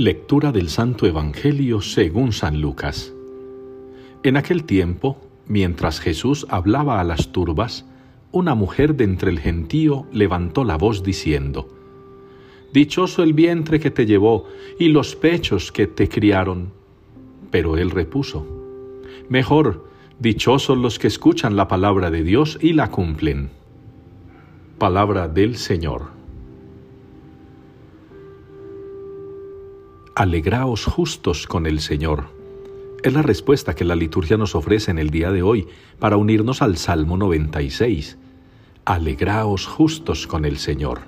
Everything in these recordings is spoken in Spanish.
Lectura del Santo Evangelio según San Lucas. En aquel tiempo, mientras Jesús hablaba a las turbas, una mujer de entre el gentío levantó la voz diciendo, Dichoso el vientre que te llevó y los pechos que te criaron. Pero él repuso, Mejor, dichosos los que escuchan la palabra de Dios y la cumplen. Palabra del Señor. Alegraos justos con el Señor. Es la respuesta que la liturgia nos ofrece en el día de hoy para unirnos al Salmo 96. Alegraos justos con el Señor.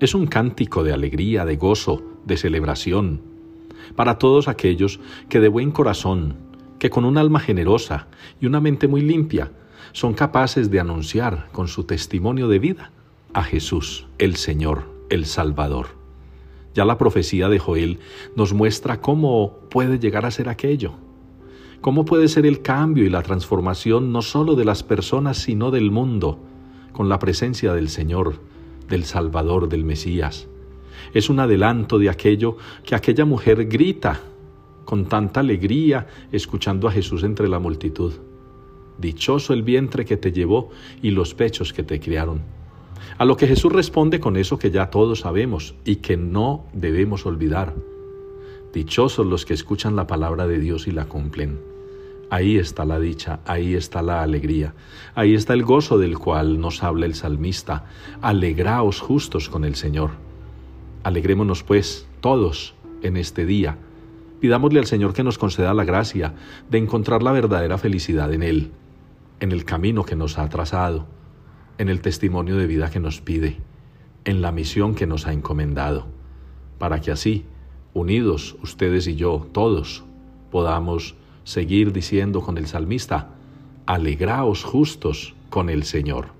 Es un cántico de alegría, de gozo, de celebración, para todos aquellos que de buen corazón, que con un alma generosa y una mente muy limpia, son capaces de anunciar con su testimonio de vida a Jesús, el Señor, el Salvador. Ya la profecía de Joel nos muestra cómo puede llegar a ser aquello, cómo puede ser el cambio y la transformación no solo de las personas, sino del mundo, con la presencia del Señor, del Salvador, del Mesías. Es un adelanto de aquello que aquella mujer grita con tanta alegría escuchando a Jesús entre la multitud. Dichoso el vientre que te llevó y los pechos que te criaron. A lo que Jesús responde con eso que ya todos sabemos y que no debemos olvidar. Dichosos los que escuchan la palabra de Dios y la cumplen. Ahí está la dicha, ahí está la alegría, ahí está el gozo del cual nos habla el salmista. Alegraos justos con el Señor. Alegrémonos pues todos en este día. Pidámosle al Señor que nos conceda la gracia de encontrar la verdadera felicidad en Él, en el camino que nos ha trazado en el testimonio de vida que nos pide, en la misión que nos ha encomendado, para que así, unidos ustedes y yo, todos, podamos seguir diciendo con el salmista, alegraos justos con el Señor.